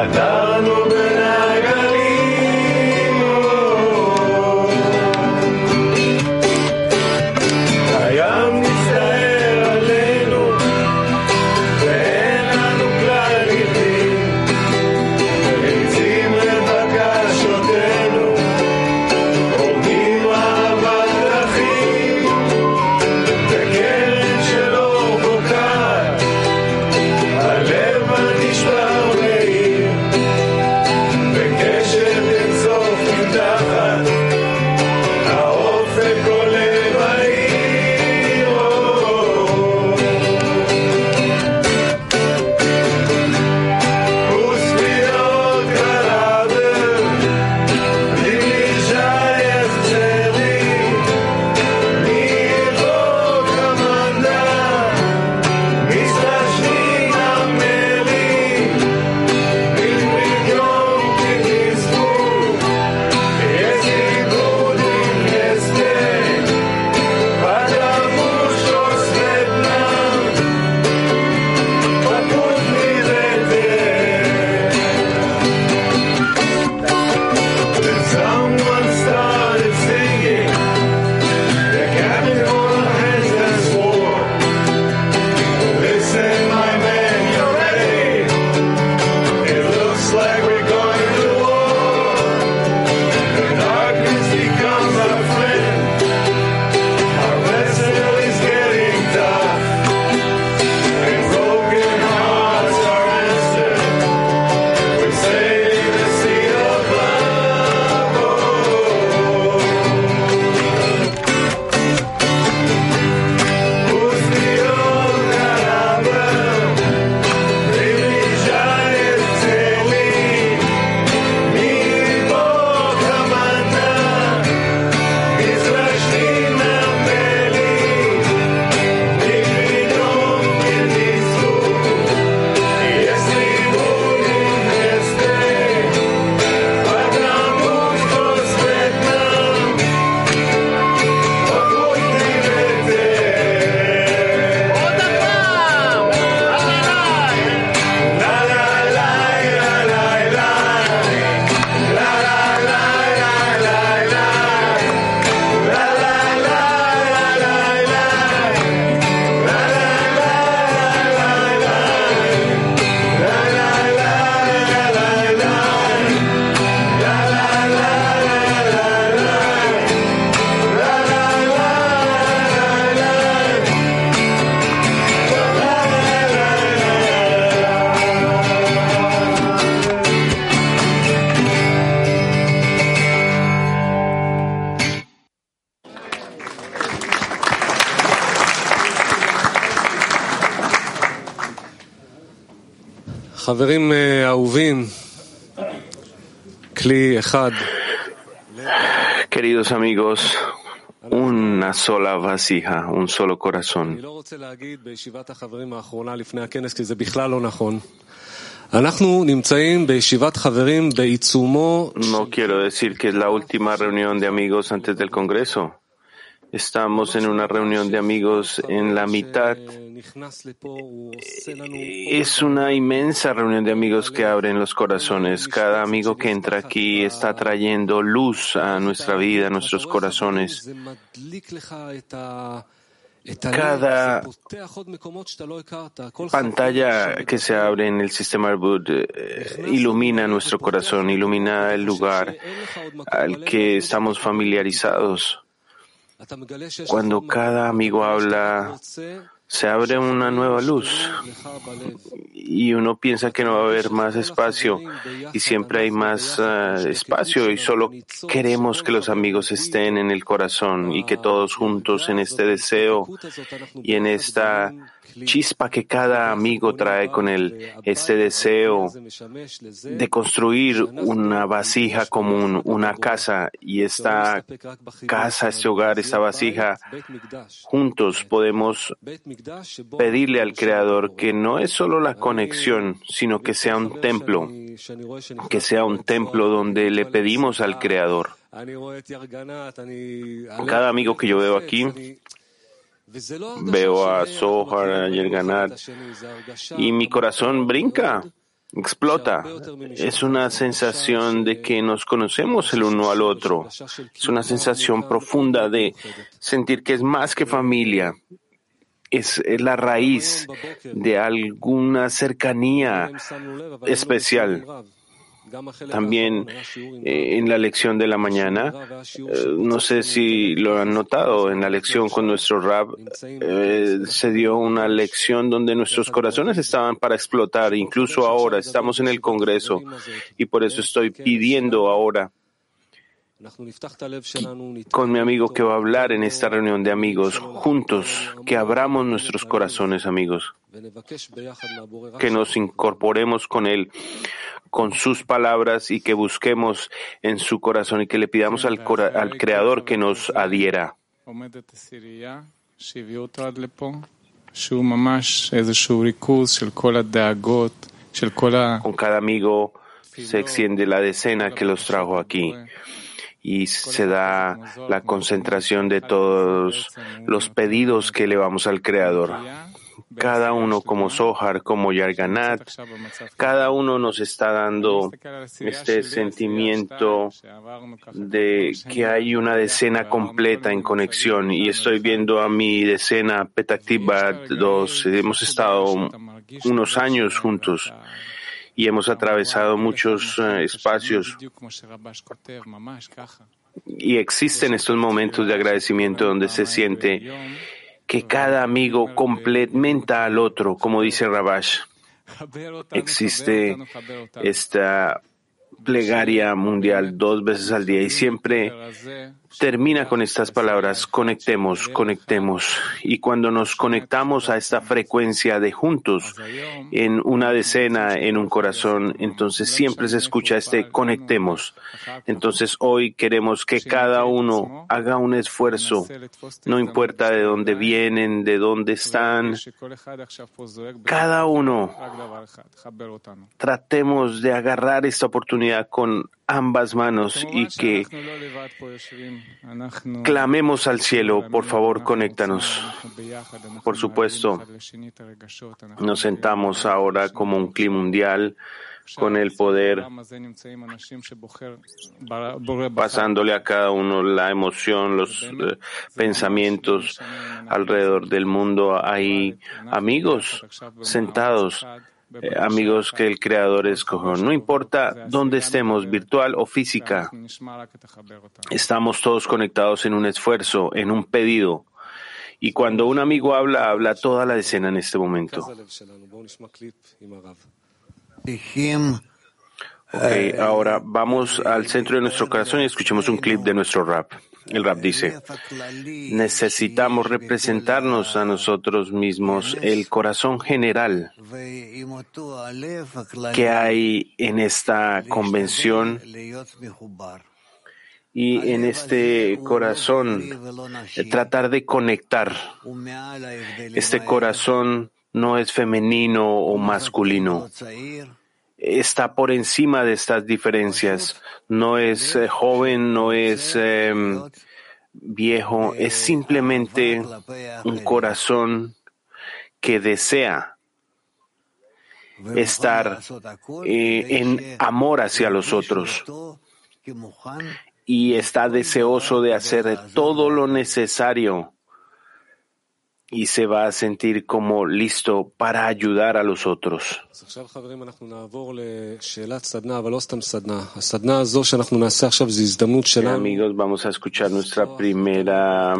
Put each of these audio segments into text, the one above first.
Catano חברים אהובים, כלי אחד. Queridos amigos, una sola vasija, un solo corazón. No quiero decir que es la última reunión de amigos antes del Congreso. Estamos en una reunión de amigos en la mitad eh, es una inmensa reunión de amigos que abren los corazones. Cada amigo que entra aquí está trayendo luz a nuestra vida, a nuestros corazones. Cada pantalla que se abre en el sistema Arbud eh, ilumina nuestro corazón, ilumina el lugar al que estamos familiarizados. Cuando cada amigo habla, se abre una nueva luz y uno piensa que no va a haber más espacio y siempre hay más uh, espacio y solo queremos que los amigos estén en el corazón y que todos juntos en este deseo y en esta chispa que cada amigo trae con él, este deseo de construir una vasija común, una casa y esta casa, este hogar, esta vasija, juntos podemos pedirle al Creador que no es solo la conexión, sino que sea un templo, que sea un templo donde le pedimos al Creador. Cada amigo que yo veo aquí, veo a Zohar, a Yerganat, y mi corazón brinca, explota. Es una sensación de que nos conocemos el uno al otro. Es una sensación profunda de sentir que es más que familia. Es, la raíz de alguna cercanía especial. También eh, en la lección de la mañana, eh, no sé si lo han notado, en la lección con nuestro Rab eh, se dio una lección donde nuestros corazones estaban para explotar, incluso ahora estamos en el Congreso y por eso estoy pidiendo ahora con mi amigo que va a hablar en esta reunión de amigos, juntos, que abramos nuestros corazones, amigos, que nos incorporemos con él, con sus palabras y que busquemos en su corazón y que le pidamos al, al Creador que nos adhiera. Con cada amigo se extiende la decena que los trajo aquí y se da la concentración de todos los pedidos que elevamos al Creador. Cada uno como Zohar, como Yarganat, cada uno nos está dando este sentimiento de que hay una decena completa en conexión y estoy viendo a mi decena Petaktibat 2. Hemos estado unos años juntos y hemos atravesado muchos eh, espacios. Y existen estos momentos de agradecimiento donde se siente que cada amigo complementa al otro, como dice Rabash. Existe esta plegaria mundial dos veces al día y siempre termina con estas palabras, conectemos, conectemos. Y cuando nos conectamos a esta frecuencia de juntos, en una decena, en un corazón, entonces siempre se escucha este conectemos. Entonces hoy queremos que cada uno haga un esfuerzo, no importa de dónde vienen, de dónde están, cada uno tratemos de agarrar esta oportunidad con ambas manos y que clamemos al cielo, por favor, conéctanos. Por supuesto, nos sentamos ahora como un clima mundial con el poder, pasándole a cada uno la emoción, los eh, pensamientos alrededor del mundo. Hay amigos sentados eh, amigos que el Creador escogió. No importa dónde estemos, virtual o física, estamos todos conectados en un esfuerzo, en un pedido. Y cuando un amigo habla, habla toda la escena en este momento. Ok, ahora vamos al centro de nuestro corazón y escuchemos un clip de nuestro rap. El rap dice, necesitamos representarnos a nosotros mismos el corazón general que hay en esta convención y en este corazón tratar de conectar. Este corazón no es femenino o masculino está por encima de estas diferencias. No es eh, joven, no es em, viejo, es simplemente un corazón que desea estar eh, en amor hacia los otros y está deseoso de hacer todo lo necesario y se va a sentir como listo para ayudar a los otros. Amigos, vamos a escuchar nuestra primera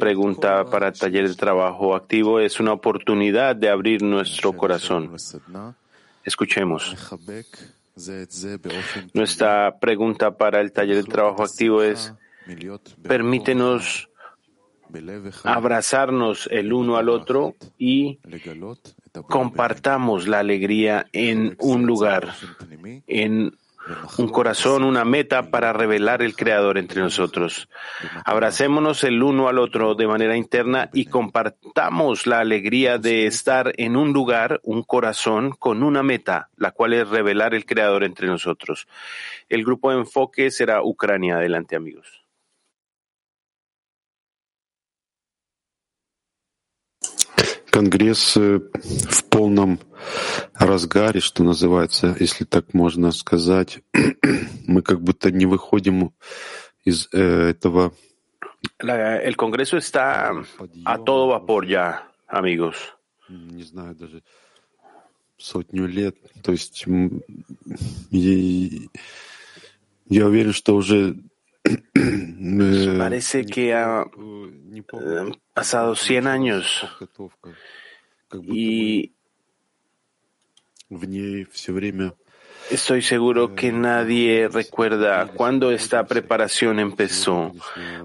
pregunta para el taller de trabajo activo. Es una oportunidad de abrir nuestro corazón. Escuchemos. Nuestra pregunta para el taller de trabajo activo es, permítenos abrazarnos el uno al otro y compartamos la alegría en un lugar, en un corazón, una meta para revelar el Creador entre nosotros. Abracémonos el uno al otro de manera interna y compartamos la alegría de estar en un lugar, un corazón, con una meta, la cual es revelar el Creador entre nosotros. El grupo de enfoque será Ucrania. Adelante, amigos. Конгресс в полном разгаре, что называется, если так можно сказать. Мы как будто не выходим из этого. El Congreso está a todo vapor ya, amigos. Не знаю, даже сотню лет. То есть я уверен, что уже Parece que ha pasado 100 años y estoy seguro que nadie recuerda cuándo esta preparación empezó.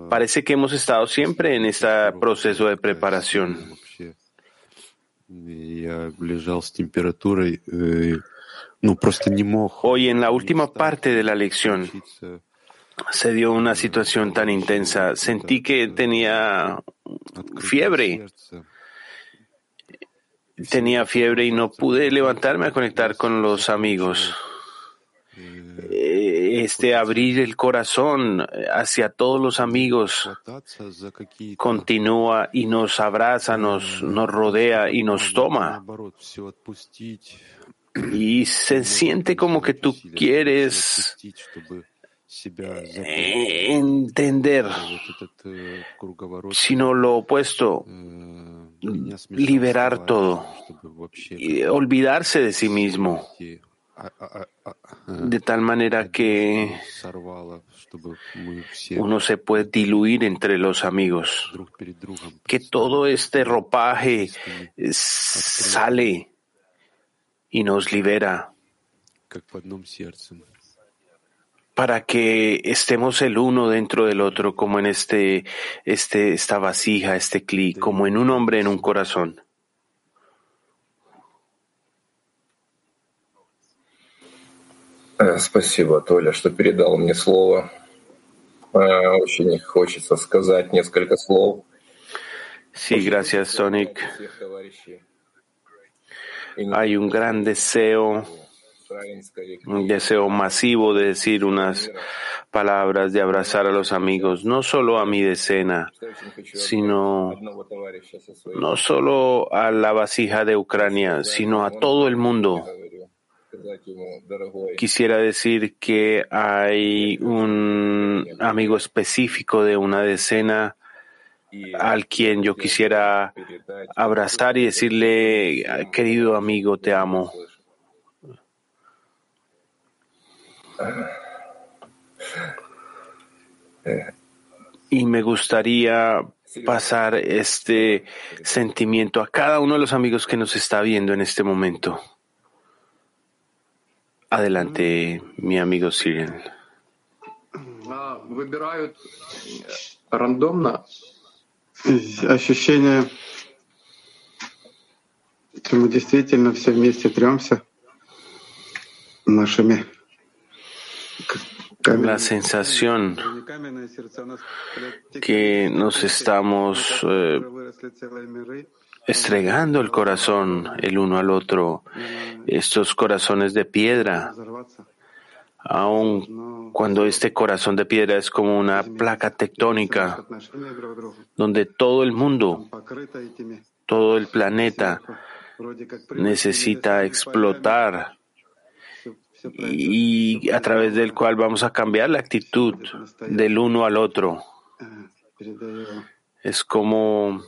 Parece que hemos estado siempre en este proceso de preparación. Hoy en la última parte de la lección se dio una situación tan intensa. Sentí que tenía fiebre. Tenía fiebre y no pude levantarme a conectar con los amigos. Este abrir el corazón hacia todos los amigos continúa y nos abraza, nos, nos rodea y nos toma. Y se siente como que tú quieres entender, sino lo opuesto, liberar todo, y olvidarse de sí mismo, de tal manera que uno se puede diluir entre los amigos, que todo este ropaje sale y nos libera para que estemos el uno dentro del otro, como en este, este, esta vasija, este clic, como en un hombre en un corazón. Спасибо, Толя, что передал мне слово. Очень хочется сказать несколько слов. Sí, gracias, Tonic. Hay un gran deseo un deseo masivo de decir unas palabras, de abrazar a los amigos, no solo a mi decena, sino no solo a la vasija de Ucrania, sino a todo el mundo. Quisiera decir que hay un amigo específico de una decena al quien yo quisiera abrazar y decirle, querido amigo, te amo. Y me gustaría pasar este sentimiento a cada uno de los amigos que nos está viendo en este momento. Adelante, mi amigo Sirian. рандомно ощущение, что мы действительно все вместе тремся нашими la sensación que nos estamos eh, estregando el corazón el uno al otro, estos corazones de piedra, aun cuando este corazón de piedra es como una placa tectónica, donde todo el mundo, todo el planeta necesita explotar y a través del cual vamos a cambiar la actitud del uno al otro. Es como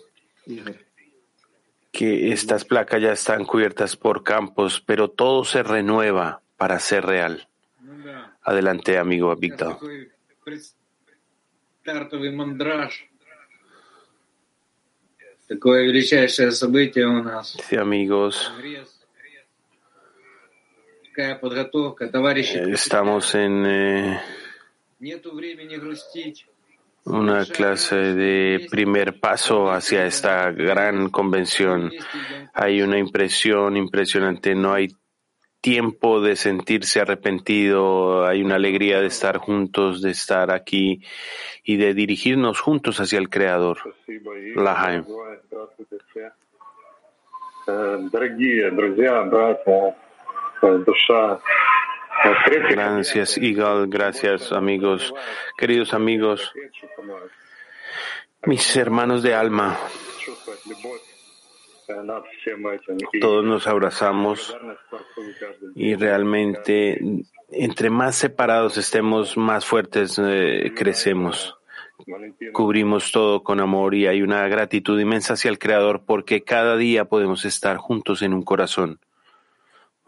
que estas placas ya están cubiertas por campos, pero todo se renueva para ser real. Adelante, amigo Víctor. Sí, amigos. Э, Estamos en eh, una clase de primer paso hacia esta gran convención. Hay una impresión impresionante, no hay tiempo de sentirse arrepentido, hay una alegría de estar juntos, de estar aquí y de dirigirnos juntos hacia el Creador. Lahaim. Gracias, Igal. Gracias, amigos. Queridos amigos, mis hermanos de alma, todos nos abrazamos y realmente entre más separados estemos, más fuertes eh, crecemos. Cubrimos todo con amor y hay una gratitud inmensa hacia el Creador porque cada día podemos estar juntos en un corazón.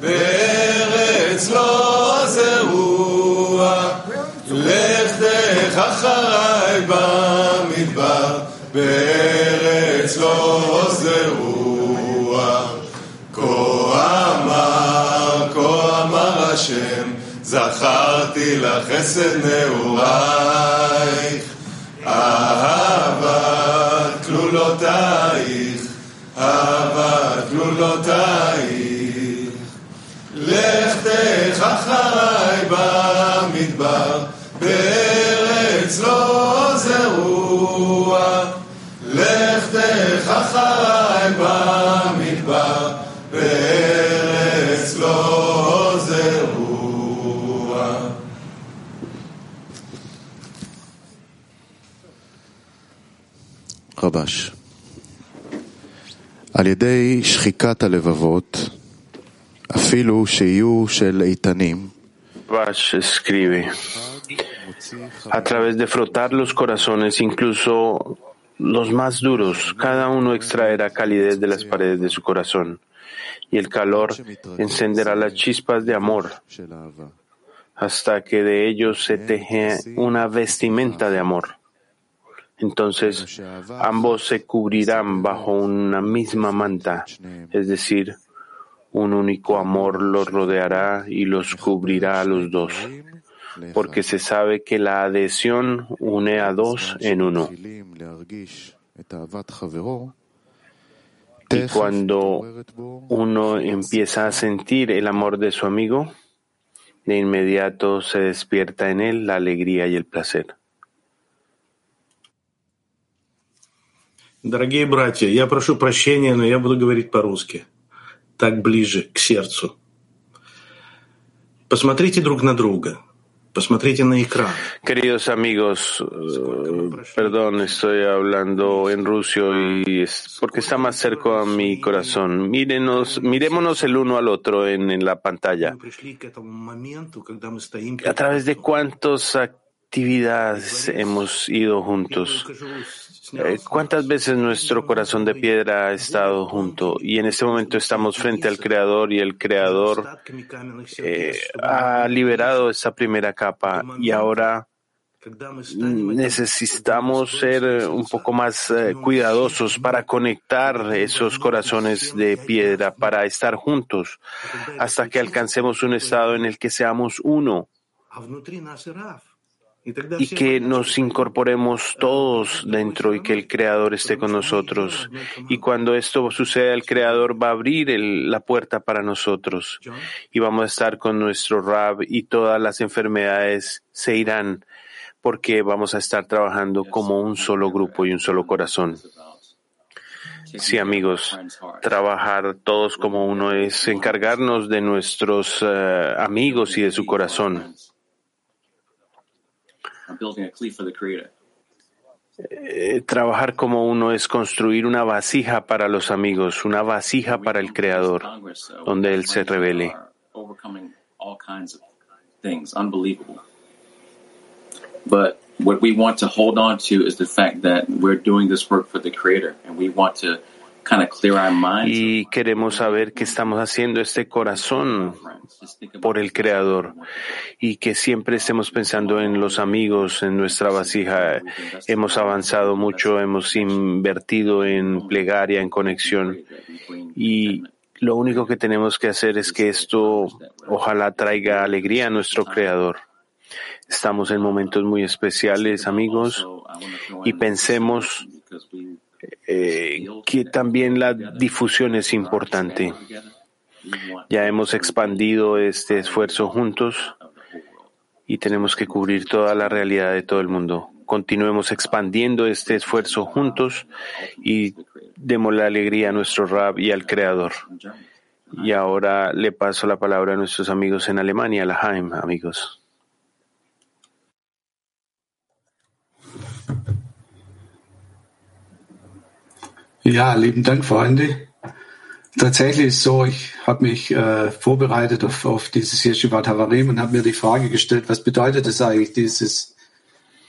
בארץ לא זרוע. לכתך אחריי במדבר, בארץ לא זרוע. כה אמר, כה אמר השם, זכרתי לך חסד נעורייך, אהבת כלולותייך, אהבת כלולותייך. לכתך אחריי במדבר, בארץ לא זרוע. לכתך אחריי במדבר, בארץ לא זרוע. רבש. על ידי שחיקת הלבבות, Vash escribe, a través de frotar los corazones, incluso los más duros, cada uno extraerá calidez de las paredes de su corazón, y el calor encenderá las chispas de amor, hasta que de ellos se teje una vestimenta de amor. Entonces ambos se cubrirán bajo una misma manta, es decir, un único amor los rodeará y los cubrirá a los dos, porque se sabe que la adhesión une a dos en uno. Y cuando uno empieza a sentir el amor de su amigo, de inmediato se despierta en él la alegría y el placer Так ближе к сердцу. Посмотрите друг на друга. Посмотрите на экран. Queridos amigos, eh, perdón, estoy hablando en ruso y es porque está más cerca a mi corazón. Mírenos, mirémonos el uno al otro en, en la pantalla. Мы пришли к этому моменту, когда мы стоим ¿A través de cuántas actividades hemos ido juntos? Eh, ¿Cuántas veces nuestro corazón de piedra ha estado junto? Y en este momento estamos frente al Creador y el Creador eh, ha liberado esta primera capa y ahora necesitamos ser un poco más eh, cuidadosos para conectar esos corazones de piedra, para estar juntos, hasta que alcancemos un estado en el que seamos uno y que nos incorporemos todos dentro y que el Creador esté con nosotros. Y cuando esto suceda, el Creador va a abrir el- la puerta para nosotros. Y vamos a estar con nuestro Rab y todas las enfermedades se irán porque vamos a estar trabajando como un solo grupo y un solo corazón. Sí, amigos, trabajar todos como uno es encargarnos de nuestros eh, amigos y de su corazón. I'm building a cleat for the Creator. Eh, trabajar como uno es construir una vasija para los amigos, una vasija para el Creador, donde Él se revele. But what we want to hold on to is the fact that we're doing this work for the Creator, and we want to Y queremos saber que estamos haciendo este corazón por el Creador y que siempre estemos pensando en los amigos, en nuestra vasija. Hemos avanzado mucho, hemos invertido en plegaria, en conexión y lo único que tenemos que hacer es que esto ojalá traiga alegría a nuestro Creador. Estamos en momentos muy especiales, amigos, y pensemos eh, que también la difusión es importante. Ya hemos expandido este esfuerzo juntos y tenemos que cubrir toda la realidad de todo el mundo. Continuemos expandiendo este esfuerzo juntos y demos la alegría a nuestro Rab y al Creador. Y ahora le paso la palabra a nuestros amigos en Alemania, la Haim, amigos. Ja, lieben Dank, Freunde. Tatsächlich ist so, ich habe mich äh, vorbereitet auf, auf dieses Yeshivat Havarim und habe mir die Frage gestellt, was bedeutet es eigentlich, dieses,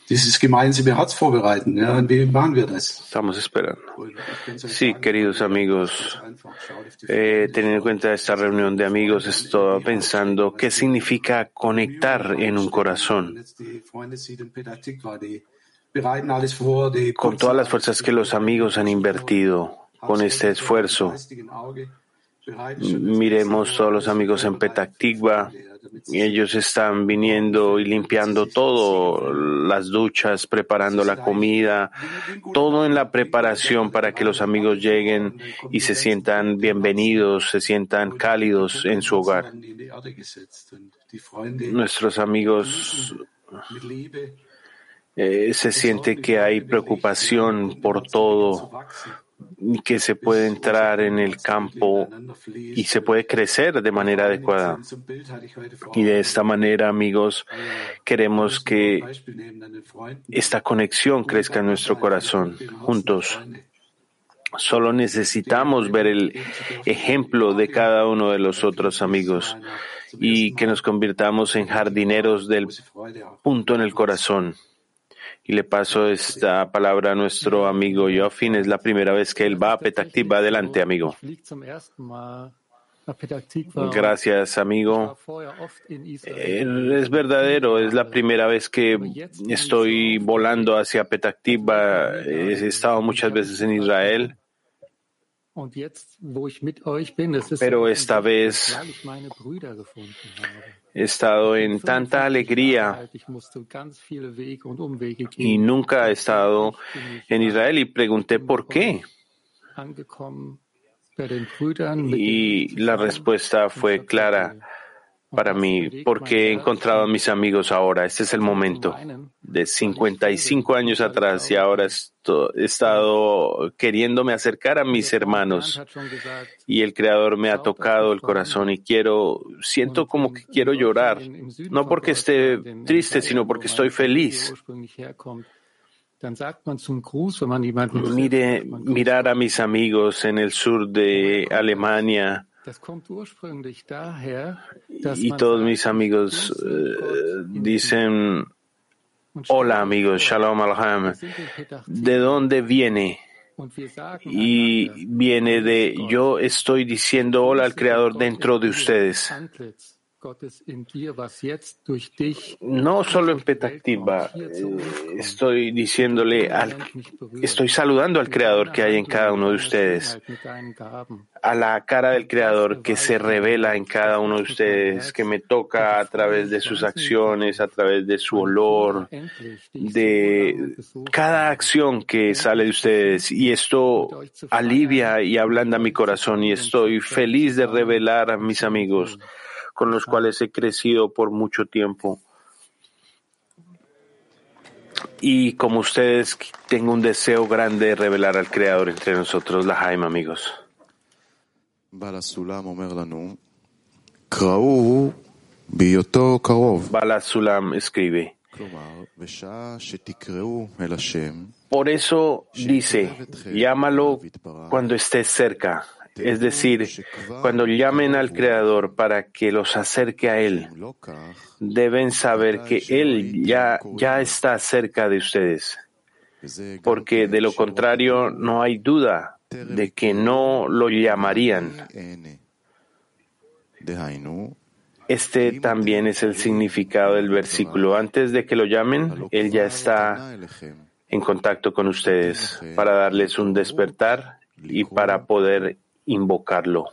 dieses gemeinsame Herz vorbereiten? Ja, und wie machen wir das? Estamos esperando. Sí, queridos amigos, eh, teniendo en cuenta esta reunión de amigos, estoy pensando qué significa conectar en un corazón. Con todas las fuerzas que los amigos han invertido con este esfuerzo, miremos todos los amigos en Petactigua. Y ellos están viniendo y limpiando todo, las duchas, preparando la comida, todo en la preparación para que los amigos lleguen y se sientan bienvenidos, se sientan cálidos en su hogar. Nuestros amigos eh, se siente que hay preocupación por todo, y que se puede entrar en el campo y se puede crecer de manera adecuada. Y de esta manera, amigos, queremos que esta conexión crezca en nuestro corazón, juntos. Solo necesitamos ver el ejemplo de cada uno de los otros amigos y que nos convirtamos en jardineros del punto en el corazón. Y le paso esta palabra a nuestro amigo Joffin. Es la primera vez que él va a Petactiva. Adelante, amigo. Gracias, amigo. Es verdadero, es la primera vez que estoy volando hacia Petactiva. He estado muchas veces en Israel, pero esta vez he estado en tanta alegría y nunca he estado en Israel y pregunté por qué. Y la respuesta fue clara para mí, porque he encontrado a mis amigos ahora. Este es el momento de 55 años atrás y ahora he estado queriéndome acercar a mis hermanos y el Creador me ha tocado el corazón y quiero, siento como que quiero llorar, no porque esté triste, sino porque estoy feliz. Mire, mirar a mis amigos en el sur de Alemania y todos mis amigos eh, dicen, hola amigos, shalom alham, ¿de dónde viene? Y viene de, yo estoy diciendo hola al Creador dentro de ustedes. No solo en Petactiva, eh, estoy diciéndole al, estoy saludando al Creador que hay en cada uno de ustedes, a la cara del Creador que se revela en cada uno de ustedes, que me toca a través de sus acciones, a través de su olor, de cada acción que sale de ustedes. Y esto alivia y ablanda mi corazón y estoy feliz de revelar a mis amigos con los cuales he crecido por mucho tiempo. Y como ustedes, tengo un deseo grande de revelar al Creador entre nosotros, la Jaime, amigos. Balasulam escribe. Por eso dice, llámalo cuando estés cerca. Es decir, cuando llamen al Creador para que los acerque a Él, deben saber que Él ya, ya está cerca de ustedes, porque de lo contrario no hay duda de que no lo llamarían. Este también es el significado del versículo. Antes de que lo llamen, Él ya está en contacto con ustedes para darles un despertar y para poder invocarlo.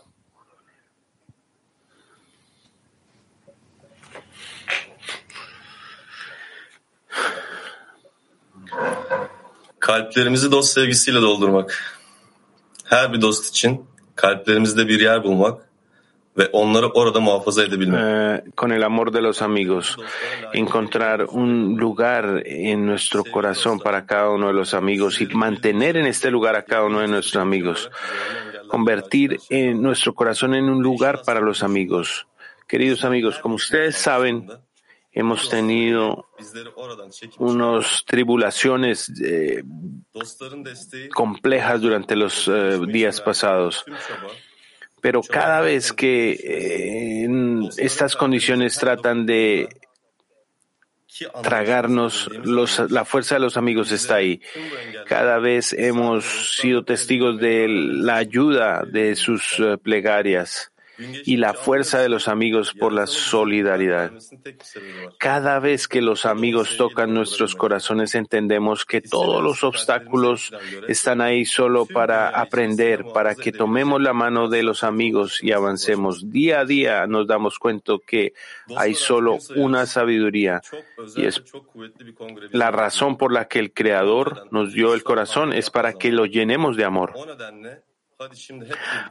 Kalplerimizi dost sevgisiyle doldurmak. Her bir dost için kalplerimizde bir yer bulmak ve onları orada muhafaza edebilmek. Eh, con el amor de los amigos, encontrar un lugar en nuestro corazón para cada uno de los amigos y mantener en este lugar a cada uno de nuestros amigos. Convertir en nuestro corazón en un lugar para los amigos. Queridos amigos, como ustedes saben, hemos tenido unas tribulaciones eh, complejas durante los eh, días pasados. Pero cada vez que eh, en estas condiciones tratan de tragarnos, la fuerza de los amigos está ahí. Cada vez hemos sido testigos de la ayuda de sus eh, plegarias y la fuerza de los amigos por la solidaridad. Cada vez que los amigos tocan nuestros corazones entendemos que todos los obstáculos están ahí solo para aprender, para que tomemos la mano de los amigos y avancemos. Día a día nos damos cuenta que hay solo una sabiduría y es la razón por la que el Creador nos dio el corazón es para que lo llenemos de amor.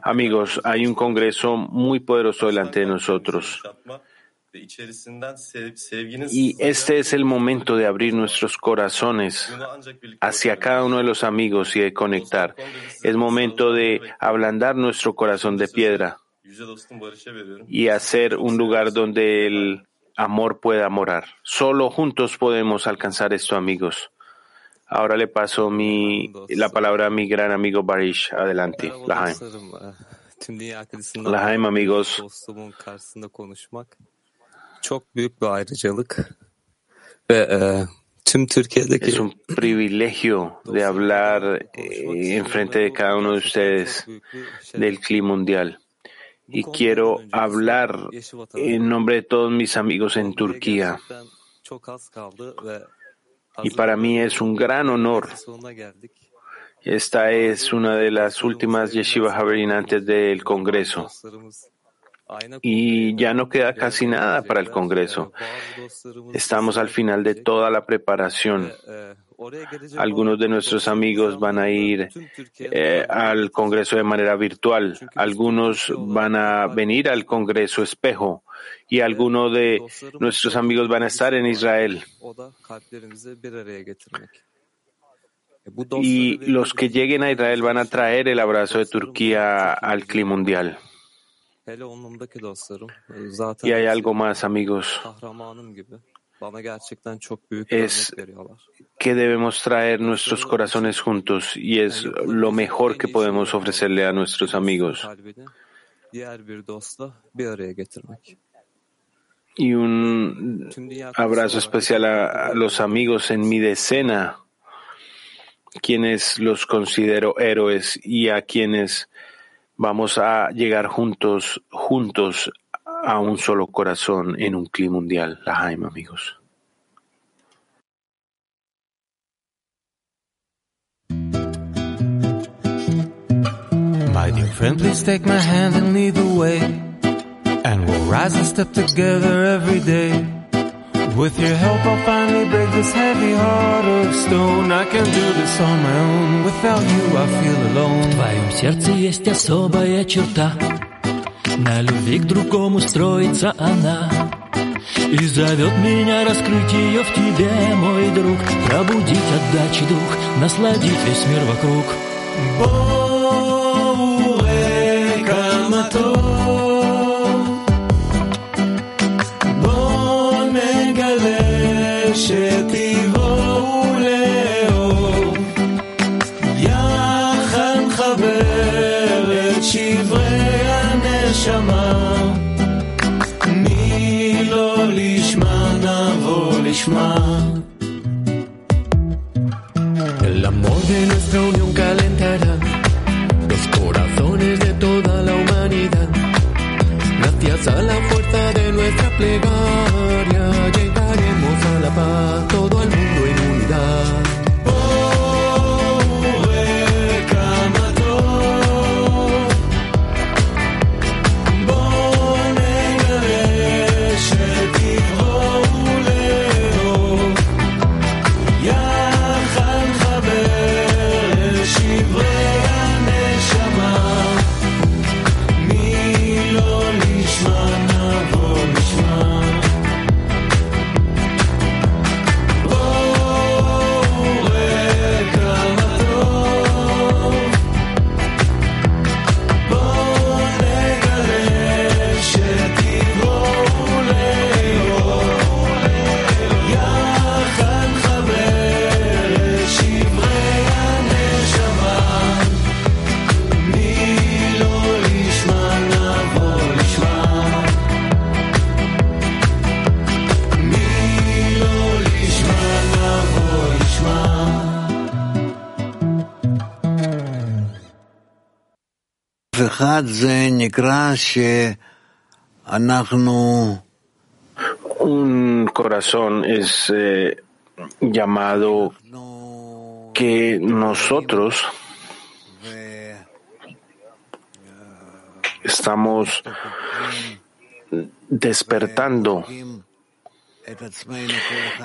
Amigos, hay un congreso muy poderoso delante de nosotros. Y este es el momento de abrir nuestros corazones hacia cada uno de los amigos y de conectar. Es momento de ablandar nuestro corazón de piedra y hacer un lugar donde el amor pueda morar. Solo juntos podemos alcanzar esto, amigos. Ahora le paso mi, la palabra a mi gran amigo Barish. Adelante, Lahaim. Lahaim amigos. e, Es un privilegio de hablar eh, enfrente de cada uno de ustedes del clima mundial. Y quiero hablar en nombre de todos mis amigos en Turquía. Y para mí es un gran honor. Esta es una de las últimas yeshiva Haverin antes del Congreso. Y ya no queda casi nada para el Congreso. Estamos al final de toda la preparación. Algunos de nuestros amigos van a ir eh, al Congreso de manera virtual. Algunos van a venir al Congreso Espejo y algunos de nuestros amigos van a estar en Israel. E, Y los que lleguen a Israel van a traer el abrazo de Turquía al clima mundial. e, Y hay algo más, amigos, Es- que debemos traer nuestros corazones juntos y es lo mejor que podemos ofrecerle a nuestros amigos. Y un abrazo especial a los amigos en mi decena, quienes los considero héroes y a quienes vamos a llegar juntos, juntos a un solo corazón en un clima mundial. La Jaime, amigos. My dear friend, please take my hand and lead the way. And we'll rise and step together every day. With your help, I'll finally break this heavy heart of stone. I can do this on my own. Without you, I feel alone. В твоем сердце есть особая черта На любви к другому строится она. И зовет меня раскрыть ее в тебе, мой друг. Пробудить отдачи дух, насладить весь мир вокруг. Боуэ камато de nuestra plegaria Un corazón es eh, llamado que nosotros estamos despertando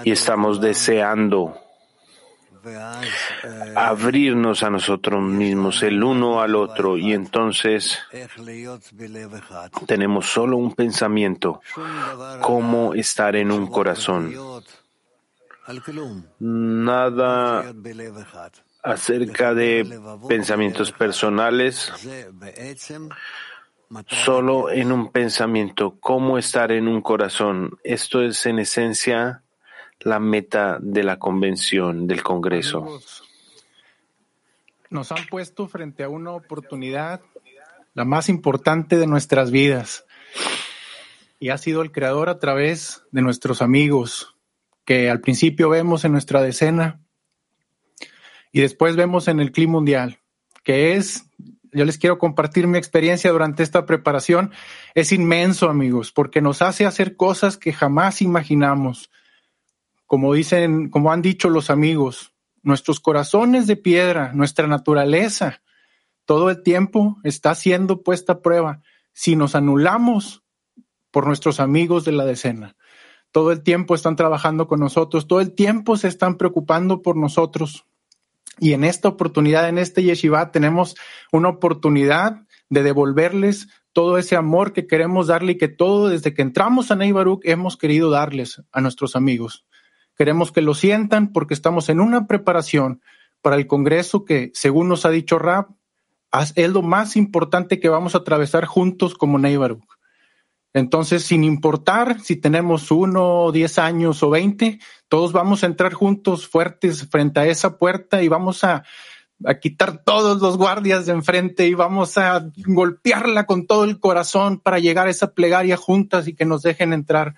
y estamos deseando abrirnos a nosotros mismos, el uno al otro, y entonces tenemos solo un pensamiento, cómo estar en un corazón. Nada acerca de pensamientos personales, solo en un pensamiento, cómo estar en un corazón. Esto es en esencia la meta de la convención, del Congreso. Nos han puesto frente a una oportunidad, la más importante de nuestras vidas. Y ha sido el creador a través de nuestros amigos, que al principio vemos en nuestra decena y después vemos en el clima mundial, que es, yo les quiero compartir mi experiencia durante esta preparación, es inmenso, amigos, porque nos hace hacer cosas que jamás imaginamos como dicen, como han dicho los amigos, nuestros corazones de piedra, nuestra naturaleza, todo el tiempo está siendo puesta a prueba si nos anulamos por nuestros amigos de la decena. Todo el tiempo están trabajando con nosotros, todo el tiempo se están preocupando por nosotros. Y en esta oportunidad, en este yeshiva, tenemos una oportunidad de devolverles todo ese amor que queremos darle y que todo desde que entramos a Ney Baruch hemos querido darles a nuestros amigos. Queremos que lo sientan porque estamos en una preparación para el Congreso que, según nos ha dicho Rab, es lo más importante que vamos a atravesar juntos como Baruch. Entonces, sin importar si tenemos uno, diez años o veinte, todos vamos a entrar juntos fuertes frente a esa puerta y vamos a, a quitar todos los guardias de enfrente y vamos a golpearla con todo el corazón para llegar a esa plegaria juntas y que nos dejen entrar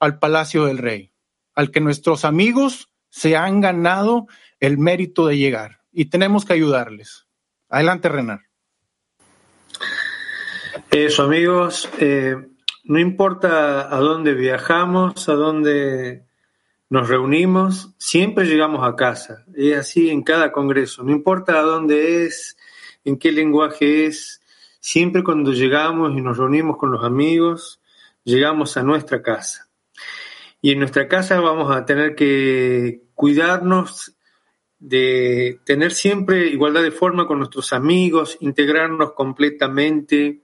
al palacio del rey, al que nuestros amigos se han ganado el mérito de llegar y tenemos que ayudarles. Adelante, Renan. Eso, amigos. Eh, no importa a dónde viajamos, a dónde nos reunimos, siempre llegamos a casa. Es así en cada congreso. No importa a dónde es, en qué lenguaje es, siempre cuando llegamos y nos reunimos con los amigos, llegamos a nuestra casa. Y en nuestra casa vamos a tener que cuidarnos de tener siempre igualdad de forma con nuestros amigos, integrarnos completamente,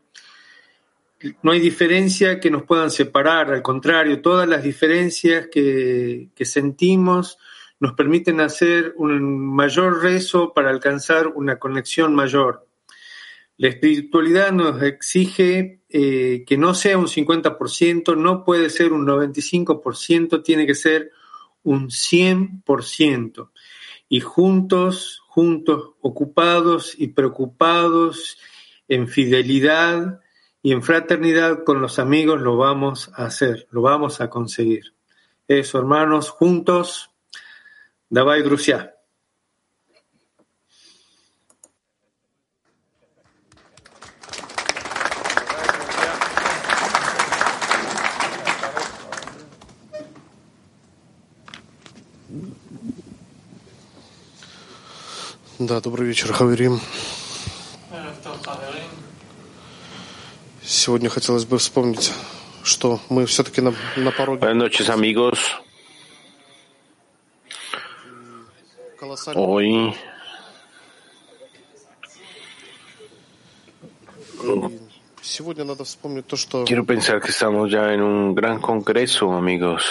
no hay diferencia que nos puedan separar, al contrario, todas las diferencias que, que sentimos nos permiten hacer un mayor rezo para alcanzar una conexión mayor. La espiritualidad nos exige eh, que no sea un 50%, no puede ser un 95%, tiene que ser un 100%. Y juntos, juntos, ocupados y preocupados en fidelidad y en fraternidad con los amigos, lo vamos a hacer, lo vamos a conseguir. Eso, hermanos, juntos, Davai Да, добрый вечер, Хаверим. Сегодня хотелось бы вспомнить, что мы все-таки на, на пороге... Buenas noches, amigos. Hoy Сегодня надо вспомнить то, что quiero pensar que estamos ya en un gran congreso, amigos.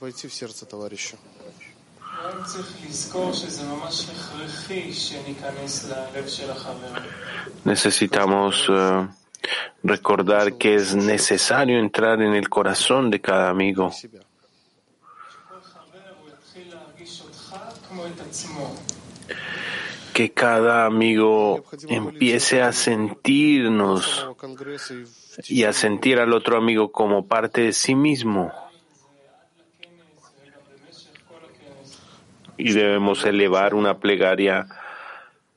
войти в сердце товарища. Necesitamos eh, recordar que es necesario entrar en el corazón de cada amigo. Que cada amigo empiece a sentirnos y a sentir al otro amigo como parte de sí mismo. y debemos elevar una plegaria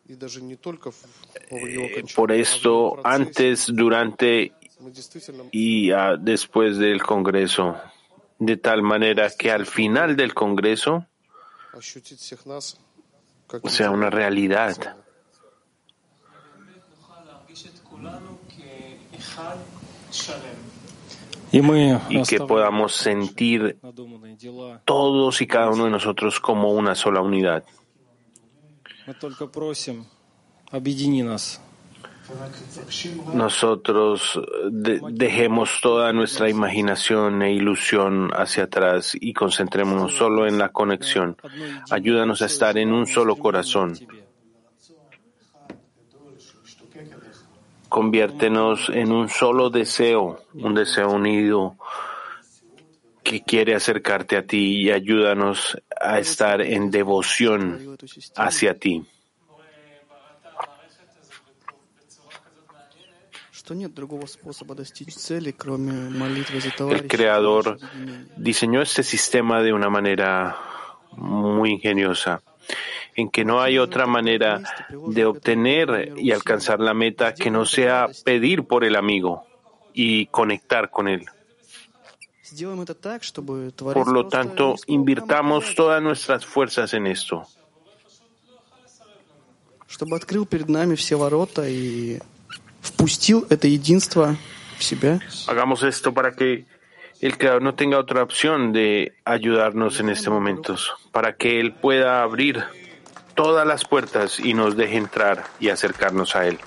eh, por esto antes, durante y después del Congreso, de tal manera que al final del Congreso sea una realidad y que podamos sentir todos y cada uno de nosotros como una sola unidad. Nosotros dejemos toda nuestra imaginación e ilusión hacia atrás y concentrémonos solo en la conexión. Ayúdanos a estar en un solo corazón conviértenos en un solo deseo, un deseo unido que quiere acercarte a ti y ayúdanos a estar en devoción hacia ti. El creador diseñó este sistema de una manera muy ingeniosa en que no hay otra manera de obtener y alcanzar la meta que no sea pedir por el amigo y conectar con él. Por lo tanto, invirtamos todas nuestras fuerzas en esto. Hagamos esto para que el Creador no tenga otra opción de ayudarnos en este momento, para que Él pueda abrir todas las puertas y nos deje entrar y acercarnos a él.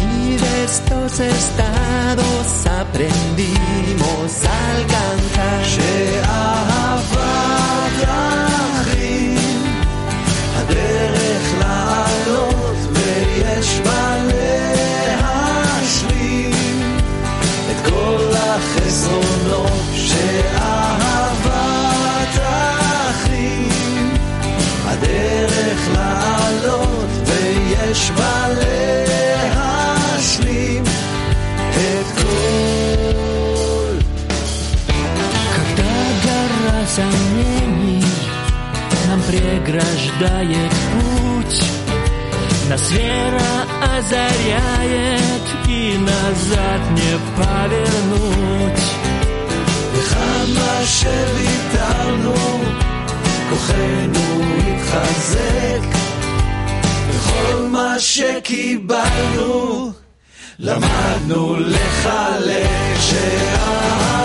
Y de estos estados aprendimos a alcanzar. сомнений нам преграждает путь, Нас вера озаряет и назад не повернуть. וכמה שוויתרנו, כוחנו התחזק. וכל מה שקיבלנו, למדנו לחלק שאהבת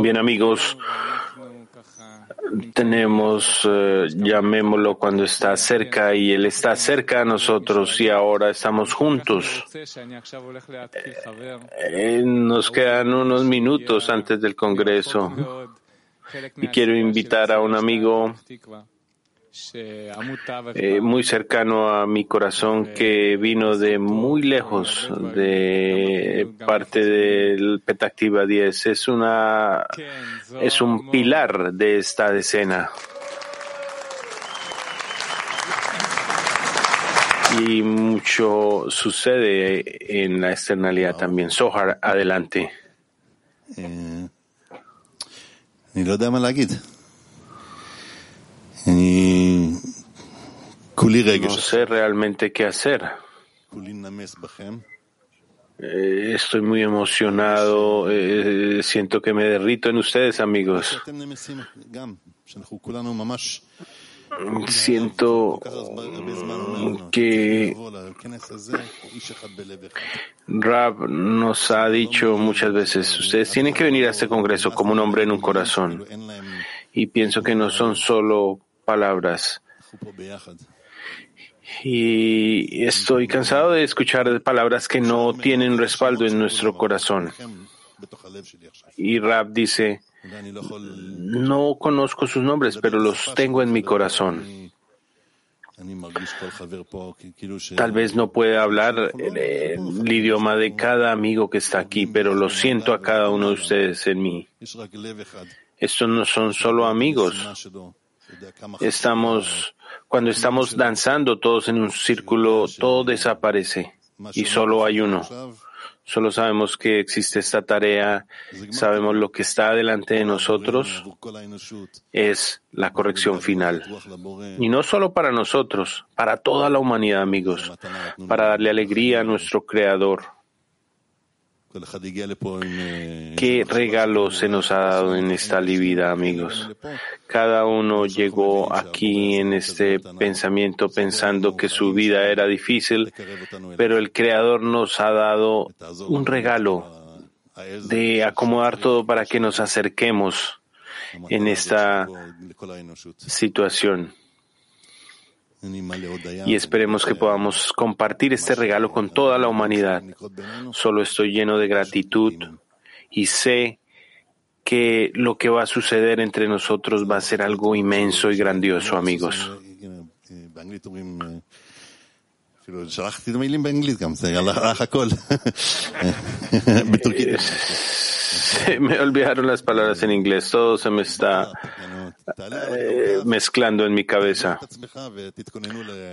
Bien amigos, tenemos, eh, llamémoslo cuando está cerca y Él está cerca a nosotros y ahora estamos juntos. Eh, nos quedan unos minutos antes del Congreso. Y quiero invitar a un amigo eh, muy cercano a mi corazón que vino de muy lejos de parte del Petactiva 10. Es una es un pilar de esta decena. Y mucho sucede en la externalidad también. Sohar, adelante. Eh, no sé realmente qué hacer. Eh, estoy muy emocionado, eh, siento que me derrito en ustedes, amigos. Siento que Rab nos ha dicho muchas veces, ustedes tienen que venir a este Congreso como un hombre en un corazón. Y pienso que no son solo palabras. Y estoy cansado de escuchar palabras que no tienen respaldo en nuestro corazón. Y Rab dice, no conozco sus nombres, pero los tengo en mi corazón. Tal vez no pueda hablar el, el, idioma de cada amigo que está aquí, pero lo siento a cada uno de ustedes en mí. Estos no son solo amigos, Estamos, cuando estamos danzando todos en un círculo, todo desaparece y solo hay uno. Solo sabemos que existe esta tarea, sabemos lo que está delante de nosotros es la corrección final. Y no solo para nosotros, para toda la humanidad, amigos, para darle alegría a nuestro Creador Qué regalo se nos ha dado en esta vida, amigos. Cada uno llegó aquí en este pensamiento pensando que su vida era difícil, pero el Creador nos ha dado un regalo de acomodar todo para que nos acerquemos en esta situación. Y esperemos que podamos compartir este regalo con toda la humanidad. Solo estoy lleno de gratitud y sé que lo que va a suceder entre nosotros va a ser algo inmenso y grandioso, amigos. Me olvidaron las palabras en inglés, todo se me está mezclando en mi cabeza.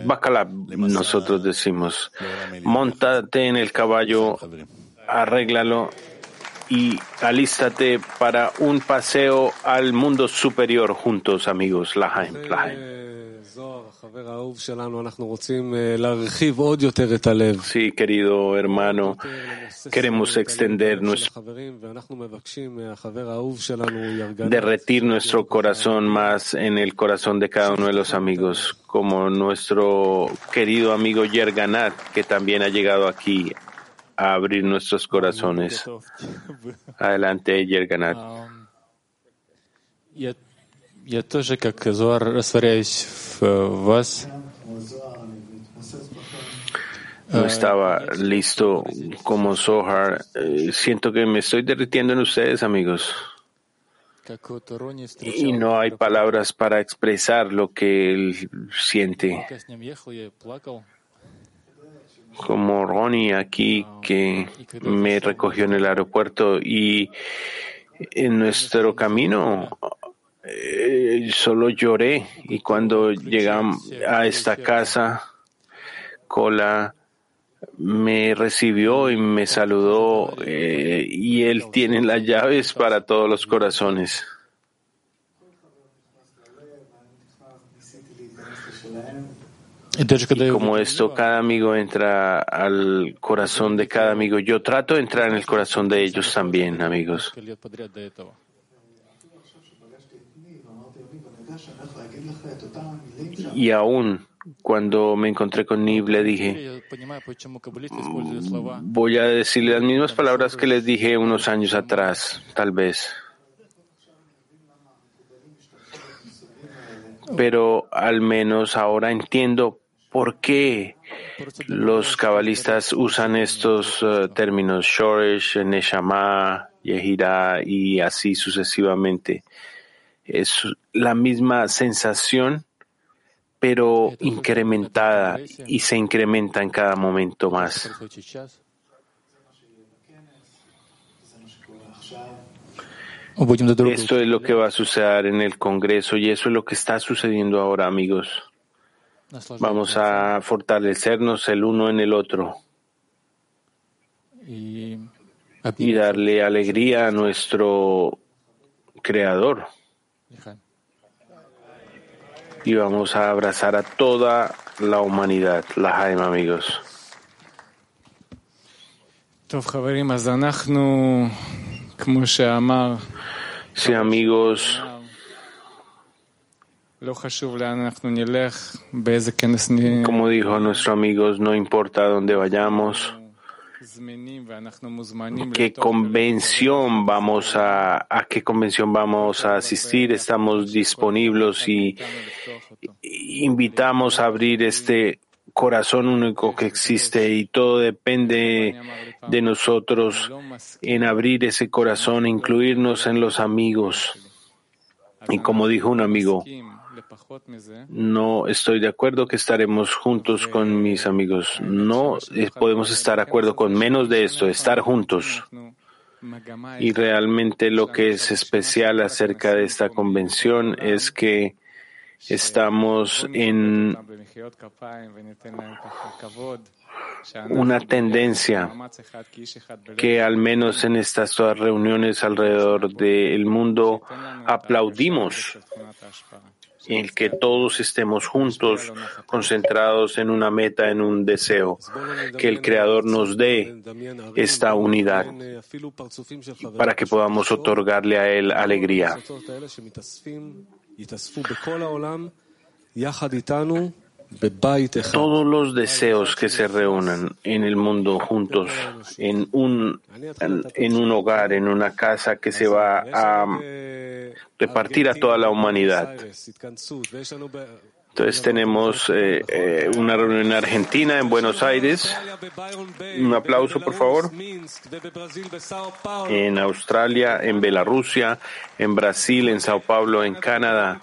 Bacalab, nosotros decimos, montate en el caballo, arréglalo y alístate para un paseo al mundo superior juntos, amigos. Lahaim, Lahaim. Sí, querido hermano, queremos extender nuestro, derretir nuestro corazón más en el corazón de cada uno de los amigos, como nuestro querido amigo Yerganat, que también ha llegado aquí a abrir nuestros corazones. Adelante, Yerganat. Um, Я, я тоже, как Зоар, растворяюсь в вас. No estaba listo como Zohar. Eh, Siento que me estoy derritiendo en ustedes, amigos. Как вот Рони Y встречал, no hay palabras para expresar lo que él siente. пока с ним ехал, я плакал. Como Ronnie aquí que me recogió en el aeropuerto y en nuestro camino eh, solo lloré y cuando llegamos a esta casa, Cola me recibió y me saludó eh, y él tiene las llaves para todos los corazones. Como esto, cada amigo entra al corazón de cada amigo. Yo trato de entrar en el corazón de ellos también, amigos. Y aún cuando me encontré con Nib, le dije, mm, voy a decirle las mismas palabras que les dije unos años atrás, tal vez. Pero al menos ahora entiendo por qué los cabalistas usan estos eh, términos, Shoresh, Neshama, Yehira y así sucesivamente es la misma sensación, pero incrementada y se incrementa en cada momento más. Esto es lo que va a suceder en el Congreso y eso es lo que está sucediendo ahora, amigos. Vamos a fortalecernos el uno en el otro y darle alegría a nuestro Creador. Y vamos a abrazar a toda la humanidad, la Haim, amigos. Sí, amigos. Como dijo nuestro amigo, no importa dónde vayamos qué convención vamos a, a qué convención vamos a asistir, estamos disponibles y, y invitamos a abrir este corazón único que existe y todo depende de nosotros en abrir ese corazón, incluirnos en los amigos. Y como dijo un amigo, no estoy de acuerdo que estaremos juntos con mis amigos. No eh, podemos estar de acuerdo con menos de esto, estar juntos. Y realmente lo que es especial acerca de esta convención es que estamos en una tendencia que al menos en estas todas reuniones alrededor del mundo aplaudimos el que todos estemos juntos, concentrados en una meta, en un deseo, que el Creador nos dé esta unidad para que podamos otorgarle a Él alegría. Todos los deseos que se reúnan en el mundo juntos, en un, en un hogar, en una casa que se va a repartir a toda la humanidad. Entonces tenemos eh, eh, una reunión en Argentina, en Buenos Aires. Un aplauso, por favor. En Australia, en Bielorrusia, en Brasil, en Sao Paulo, en Canadá,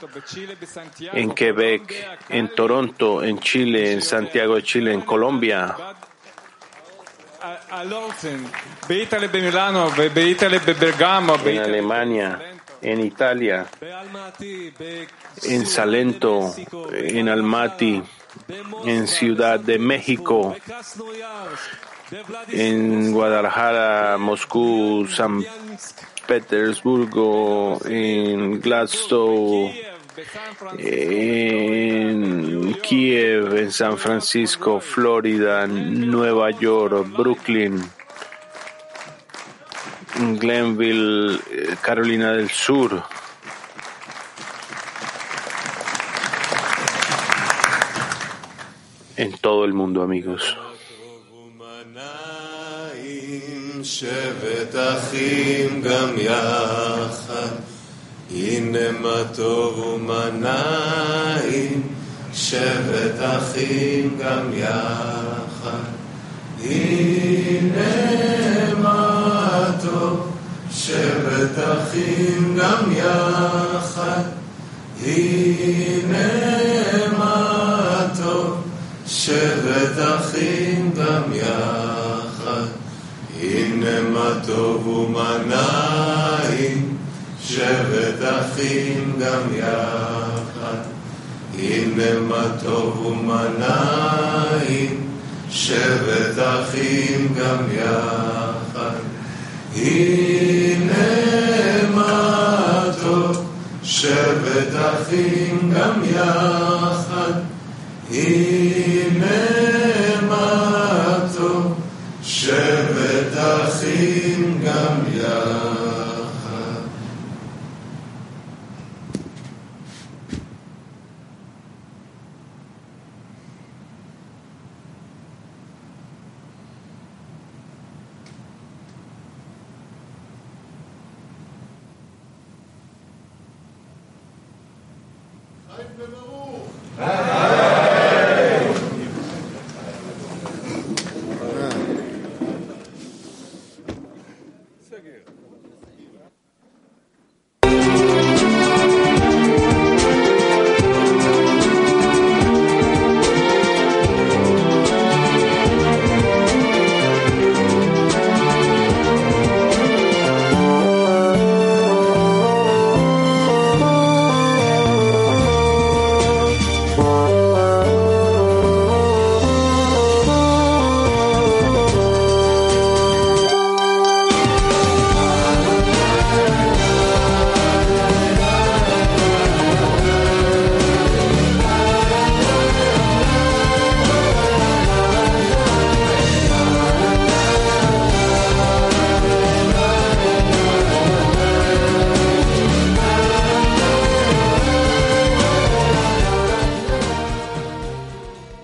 en Quebec, en Toronto, en Chile, en Santiago de Chile, en Colombia, en Alemania, en Italia, en Salento, en Almaty, en Ciudad de México, en Guadalajara, Moscú, San Petersburgo, en Glasgow, en Kiev, en San Francisco, Florida, Nueva York, Brooklyn, Glenville, eh, Carolina del Sur. En todo el mundo, amigos. שבט אחים גם יחד, הנה מה אותו שבת אחים גם יחד. הנה מה טוב, שבטחים גם יחד. הנה מה טוב ומה נעים, אחים גם יחד. הנה מה טוב ומה נעים, אחים גם יחד. הנה מה שבט אחים גם יחד. הנה מה טוב, שבט אחים